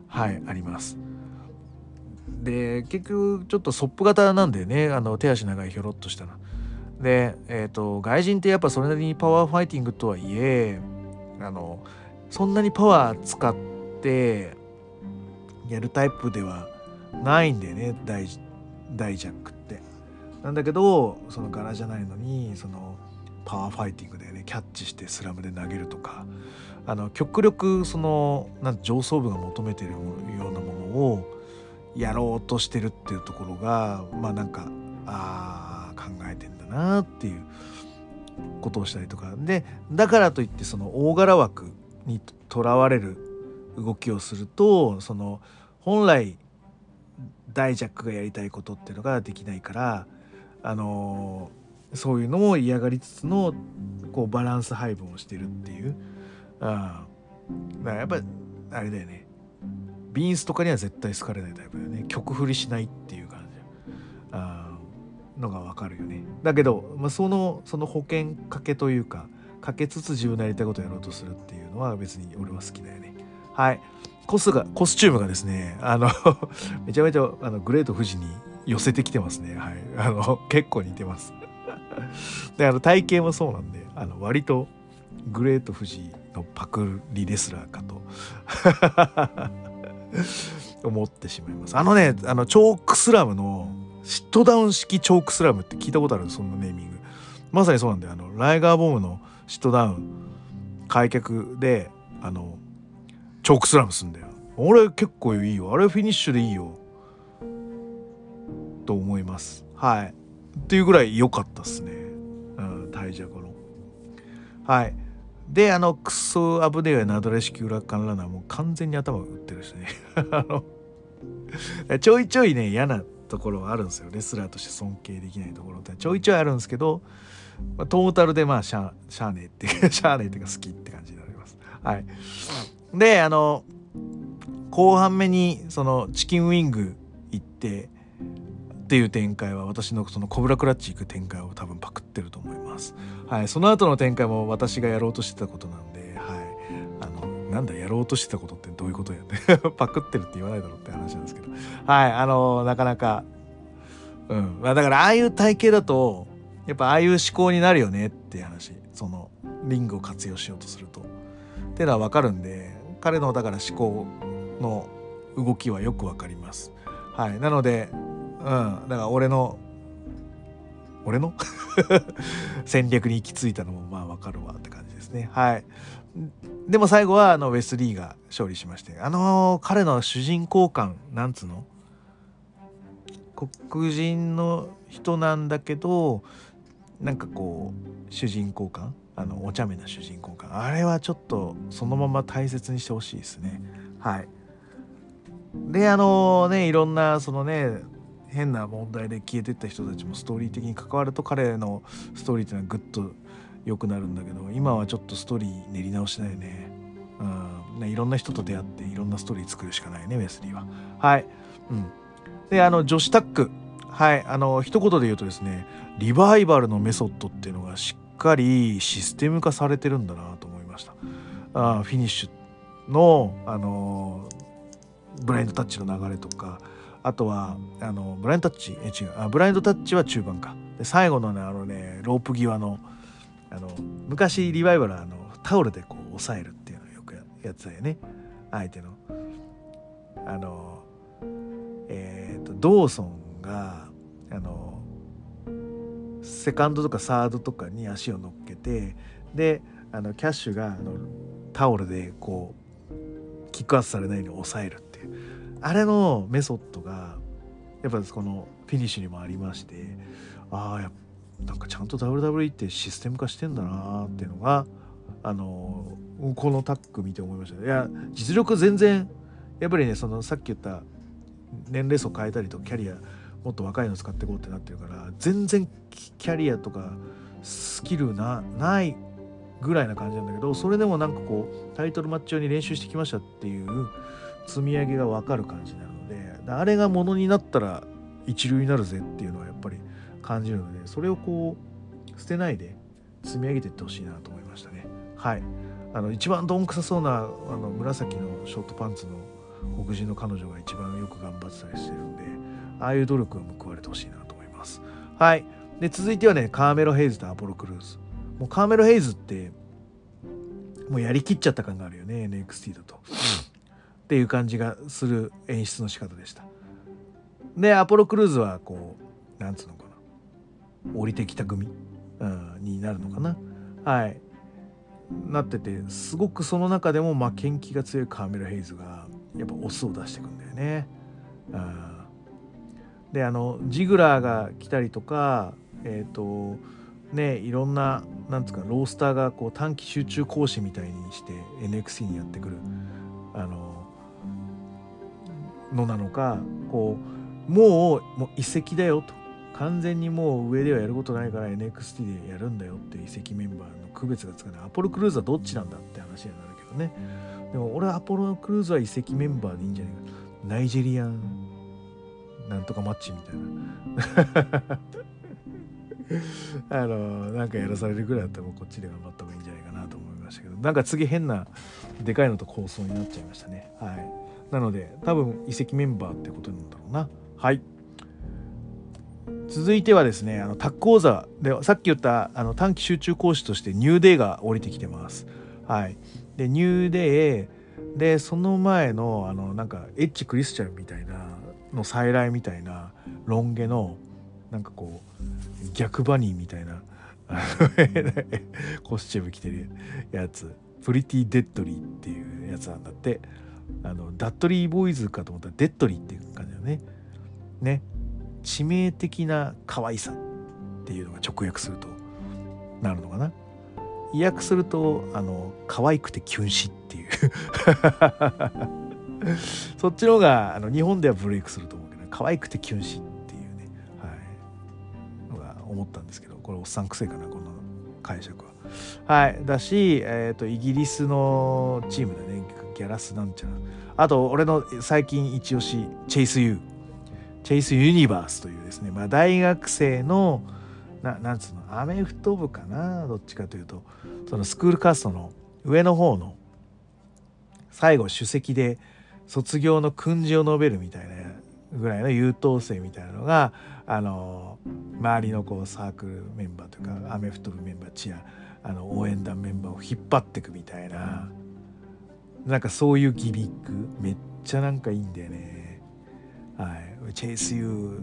はいあります。で結局ちょっとソップ型なんでねあの手足長いひょろっとしたら。で、えーと、外人ってやっぱそれなりにパワーファイティングとはいえあのそんなにパワー使ってやるタイプではないんだよね大大ジャックって。なんだけどその柄じゃないのにそのパワーファイティングでねキャッチしてスラムで投げるとかあの極力そのなん上層部が求めてるようなものをやろうとしてるっていうところがまあなんかあ考えてんだなっていうことをしたりとかでだからといってその大柄枠にとらわれる動きをするとその本来大ジャックがやりたいことっていうのができないからあのそういうのも嫌がりつつのこうバランス配分をしてるっていう。あだからやっぱあれだよね。ビーンスとかには絶対好かれないタイプだよね。曲振りしないっていう感じ。あのが分かるよね。だけど、まあ、そのその保険かけというかかけつつ自分のやりたいことをやろうとするっていうのは別に俺は好きだよね。はい。コスがコスチュームがですねあの めちゃめちゃあのグレート富士に寄せてきてますね。はい。あの結構似てます。であの体型もそうなんであの割とグレート富士のパクリレスラーかと 思ってしまいます。あのねあのチョークスラムのシットダウン式チョークスラムって聞いたことある？そんなネーミング。まさにそうなんだよ。あのライガーボムのシットダウン開脚であのチョークスラムすんだよ。俺結構いいよ。あれフィニッシュでいいよ。と思います。はい。っていうぐらい良かったっすね。うんタイジャコの。はい。であのクソアブデアナドレ式裏カンラナーもう完全に頭打ってるしね。あのちょいちょいね嫌なところはあるんですよ。レスラーとして尊敬できないところってちょいちょいあるんですけど、まあ、トータルでまあシャシャーネーっていう シャーネーっていうか好きって感じになります。はい。であの後半目にそのチキンウィング行ってっていう展開は私のそのコブラクラッチ行く展開を多分パクってると思います。はい、その後の展開も私がやろうとしてたことなんで、はい、あのなんだやろうとしてたことってどういうことやって パクってるって言わないだろうって話なんですけど、はい、あのなかなか、うん、まあだからああいう体型だとやっぱああいう思考になるよねっていう話、そのリングを活用しようとすると。っていうのは分かるんで彼のだから思考の動きはよく分かります。はい、なのでうん。だから俺の俺の？戦略に行き着いたのもまあわかるわって感じですね。はい。でも最後はあのウェスリーが勝利しましてあのー、彼の主人公感なんつうの？黒人の人なんだけどなんかこう主人公感あのお茶目な主人公感あれはちょっとそのまま大切にしてほしいですねはいであのねいろんなそのね変な問題で消えてった人たちもストーリー的に関わると彼のストーリーっていうのはぐっと良くなるんだけど今はちょっとストーリー練り直しだよね。うん、ねいろんな人と出会っていろんなストーリー作るしかないねウェスリーは。はい。うん、であの女子タックはいあの一言で言うとですねリバイバルのメソッドっていうのがしっかりシステム化されてるんだなと思いました。あフィニッシュのあのブラインドタッチの流れとかあとはあのブラインドタッチえ違うあブラインドタッチは中盤か。で最後のねあのねロープ際のあの昔リバイバルはあのタオルでこう押さえるっていうのをよくやってたよね。相手の。あのえっ、ー、とドーソンがあのセカンドとかサードとかに足を乗っけてであのキャッシュがあのタオルでこうキックアウトされないように抑えるっていう。あれのメソッドがやっぱこのフィニッシュにもありましてああやなんかちゃんと WWE ってシステム化してんだなっていうのがあのこのタッグ見て思いましたいや実力全然やっぱりねそのさっき言った年齢層変えたりとキャリアもっと若いの使っていこうってなってるから全然キャリアとかスキルなないぐらいな感じなんだけどそれでもなんかこうタイトルマッチ用に練習してきましたっていう積み上げが分かる感じなのであれがものになったら一流になるぜっていうのはやっぱり感じるのでそれをこう捨てないで積み上げていってほしいなと思いましたね。はい。あの一番どんくさそうなあの紫のショートパンツの黒人の彼女が一番よく頑張ってたりしてるんでああいう努力が報われてほしいなと思います。はい。で続いてはねカーメロ・ヘイズとアポロ・クルーズ。もうカーメロ・ヘイズってもうやりきっちゃった感があるよね NXT だと、っていう感じがする演出の仕方でした。でアポロ・クルーズはこうなんつうのかな。降りてきた組、うん、になるのかな。はい。なっててすごくその中でも負けん気が強いカーメロ・ヘイズがやっぱオスを出してくんだよね。うん、であのジグラーが来たりとかえっ、ー、とねいろんななんつうかロースターがこう短期集中講師みたいにして NXT にやってくるあののなのかこうもうもう移籍だよと。完全にもう上ではやることないから NXT でやるんだよっていう移籍メンバーの区別がつかない。アポロクルーズはどっちなんだって話になるけどね。でも俺はアポロクルーズは移籍メンバーでいいんじゃないかナイジェリアンなんとかマッチみたいな。あのなんかやらされるぐらいだったらもうこっちで頑張った方がいいんじゃないかなと思いましたけど。なんか次変なでかいのと構想になっちゃいましたね。はい。なので多分移籍メンバーってことなんだろうな。はい。続いてはですねあのタッ講座でさっき言ったあの短期集中講師としてニューデイが降りてきてます。はい。でニューデイでその前のあのなんかエッジクリスチャンみたいなの再来みたいなロン毛のなんかこう逆バニーみたいな コスチューム着てるやつ。プリティ・デッドリーっていうやつなんだって。あのダッドリーボーイズかと思ったらデッドリーっていう感じだよね。ね。致命的な可愛さっていうのが直訳するとなるのかな。意訳するとあの可愛くてキュン死っていう。そっちの方があの日本ではブレイクすると思うけど可愛くてキュン死っていうね、はい、のが思ったんですけどこれおっさんくせえかなこの解釈は。はい、だし、えーと、イギリスのチームだね。ギャラスなんちゃら。あと俺の最近一押しチェイス・ユー。チェイス・ユニバースというですね、まあ、大学生のななんつうのアメフト部かな。どっちかというと。そのスクールカーストの上の方の最後首席で卒業の訓示を述べるみたいなぐらいの優等生みたいなのがあの周りのこうサークルメンバーというかアメフト部メンバーチアあの応援団メンバーを引っ張っていくみたいななんかそういうギミックめっちゃなんかいいんだよね。はい。チェイスユー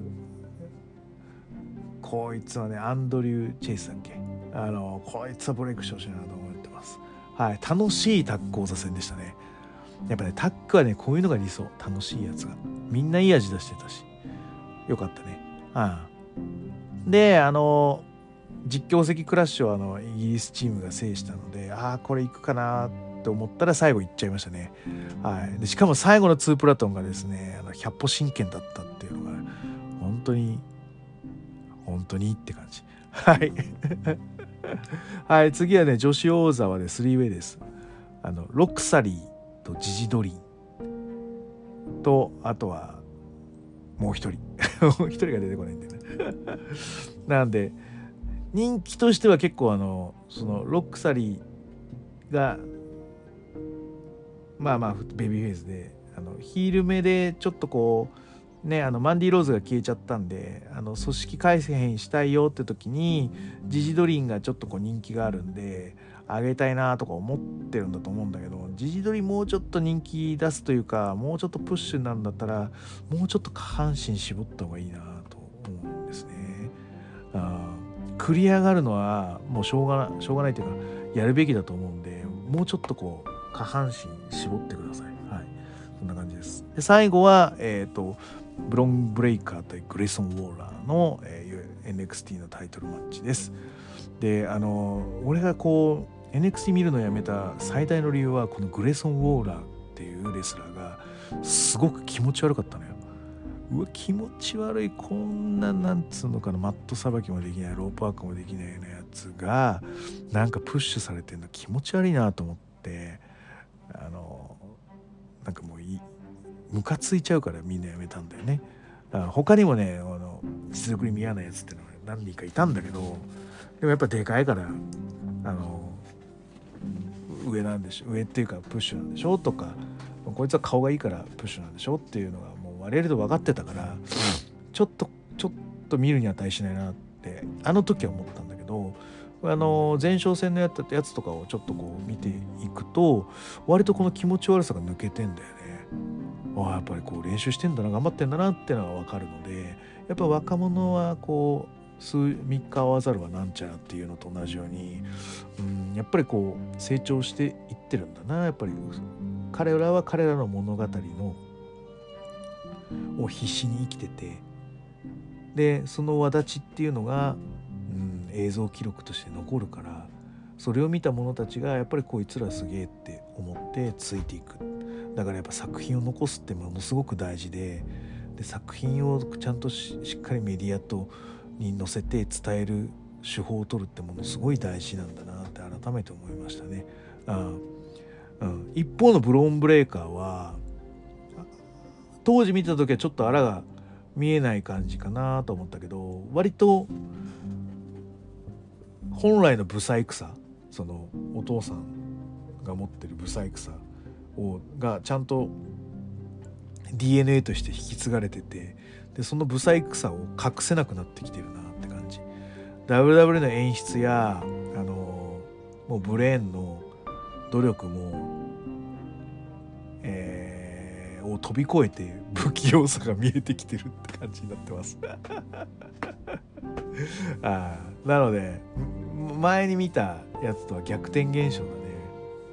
こいつはねアンドリュー・チェイスだっけ？あのこいつはブレイクしてほしいなと思ってます。はい。楽しいタッグ講座戦でしたねやっぱねタッグはねこういうのが理想。楽しいやつが。みんないい味出してたし。よかったね。ああ。であの実況席クラッシュはあのイギリスチームが制したのでああこれいくかなって思ったら最後いっちゃいましたね、はい、でしかも最後の2プラトンがですねあの100歩真剣だったっていうのが本当に本当にって感じ。はい。はい。次はね女子王座はねスリーウェイです。あのロクサリーとジジドリ。ンとあとはもう一人。もう一人が出てこないんでね。なんで人気としては結構あのそのロックサリーがまあまあベビーフェイスであのヒール目でちょっとこうねあのマンディ・ローズが消えちゃったんであの組織改変したいよって時にジジドリンがちょっとこう人気があるんであげたいなとか思ってるんだと思うんだけどジジドリもうちょっと人気出すというかもうちょっとプッシュになるんだったらもうちょっと下半身絞った方がいいなと思うんですね。あ繰り上がるのはもうしょうがなしょうがないというかやるべきだと思うんでもうちょっとこう下半身絞ってください。はい、そんな感じです。で最後は、えっ、ー、とブロン・ブレイカー対グレイソン・ウォーラーの、えー、NXT のタイトルマッチです。であの俺がこう NXT 見るのやめた最大の理由はこのグレイソン・ウォーラーっていうレスラーがすごく気持ち悪かったのよ。うわ気持ち悪い。こんななんつうのかな。マットさばきもできない。ロープワークもできないようなやつがなんかプッシュされてるの気持ち悪いなと思ってあのなんかもういムカついちゃうからみんなやめたんだよね。あ他にもねあの実力に嫌ないやつっていうのが何人かいたんだけどでもやっぱでかいからあの上なんでしょ上っていうかプッシュなんでしょとかこいつは顔がいいからプッシュなんでしょっていうのがもう割れると分かってたからちょっとちょっと見るに値しないなってあの時は思ったんだけどあの前哨戦のやったやつとかをちょっとこう見ていくと割とこの気持ち悪さが抜けてんだよね。あやっぱりこう練習してんだな頑張ってんだなっていうのが分かるのでやっぱ若者はこう数3日会わざるはなんちゃらっていうのと同じように、うん、やっぱりこう成長していってるんだな。やっぱり彼らは彼らの物語のを必死に生きててでその轍っていうのが、うん、映像記録として残るからそれを見た者たちがやっぱりこいつらすげえって思ってついていく。だからやっぱ作品を残すってものすごく大事でで作品をちゃんとしっかりメディアとに載せて伝える手法を取るってものすごい大事なんだなって改めて思いましたね。あうん、一方のブローンブレーカーは当時見た時はちょっとあらが見えない感じかなと思ったけど割と本来のブサイクさそのお父さんが持ってるブサイクさをがちゃんと DNA として引き継がれててでそのブサイクさを隠せなくなってきてるなって感じ。WW の演出やあのもうブレーンの努力も、えー、を飛び越えて不器用さが見えてきてるって感じになってます。あなので前に見たやつとは逆転現象だね。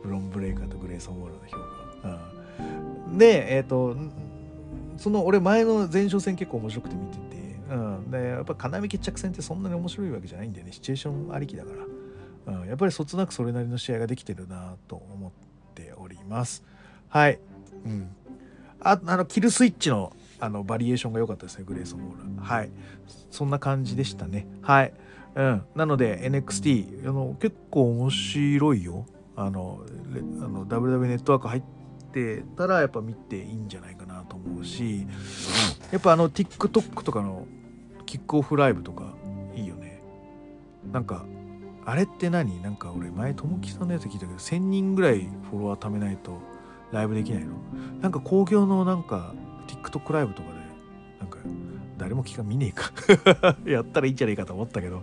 ブロンブレイカーとグレーソン・ウォーラーの評価、うん、でえっ、ー、とその俺前の前哨戦結構面白くて見てて、うん、でやっぱ金網決着戦ってそんなに面白いわけじゃないんだよね。シチュエーションありきだから、うん、やっぱりそつなくそれなりの試合ができてるなと思っております。はい。うん。ああのキルスイッチのあのバリエーションが良かったですね。グレーソン・ウォーラーはい。そんな感じでしたね。はい。うん、なので NXT あの結構面白いよ。あのあの WW ネットワーク入ってたらやっぱ見ていいんじゃないかと思うしやっぱあの TikTok とかのキックオフライブとかいいよね。なんかあれって何？なんか俺前ともきさんのやつ聞いたけど1000人ぐらいフォロワー貯めないとライブできないの？なんか興行のなんか TikTok ライブとかでなんか誰も気が見ねえか。やったらいいんじゃねえかと思ったけど、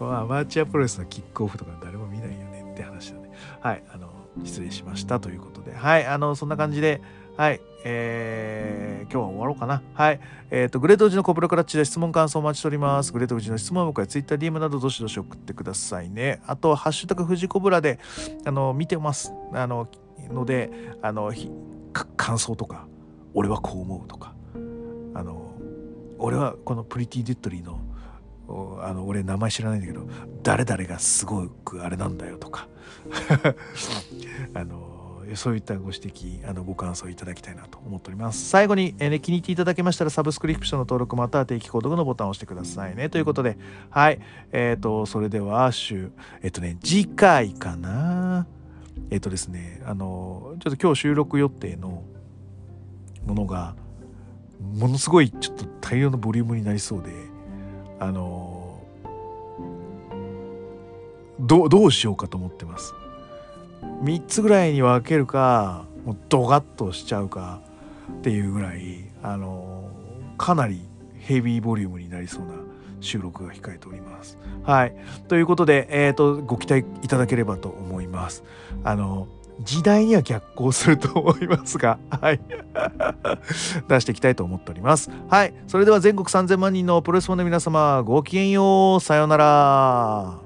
アマチュアプロレスのキックオフとか誰も見ないよねって話だね。はいあの失礼しましたということで。はいあのそんな感じではいえー、今日は終わろうかな。はい。えっ、ー、と、グレートウジのコブラクラッチで質問感想お待ちしております。グレートウジの質問は僕は Twitter、DM などどしどし送ってくださいね。あと、ハッシュタグ富士コブラで、あの、見てます。あの、ので、あの、感想とか、俺はこう思うとか、あの、俺はこのプリティ・デッドリーの、あの俺名前知らないんだけど誰々がすごくあれなんだよとか あのそういったご指摘あのご感想いただきたいなと思っております。最後に、えー、気に入っていただけましたらサブスクリプションの登録または定期購読のボタンを押してくださいね。ということではい。えっ、ー、とそれでは週えっ、ー、とね次回かな。えっ、ー、とですねあのちょっと今日収録予定のものがものすごいちょっと大量のボリュームになりそうであのどどうしようかと思ってます。3つぐらいに分けるかもうドガッとしちゃうかっていうぐらいあのかなりヘビーボリュームになりそうな収録が控えております。はい。ということで、えっ、ー、と、ご期待いただければと思います。あの、時代には逆行すると思いますが、はい。出していきたいと思っております。はい。それでは全国3000万人のプロレスファンの皆様、ごきげんよう。さようなら。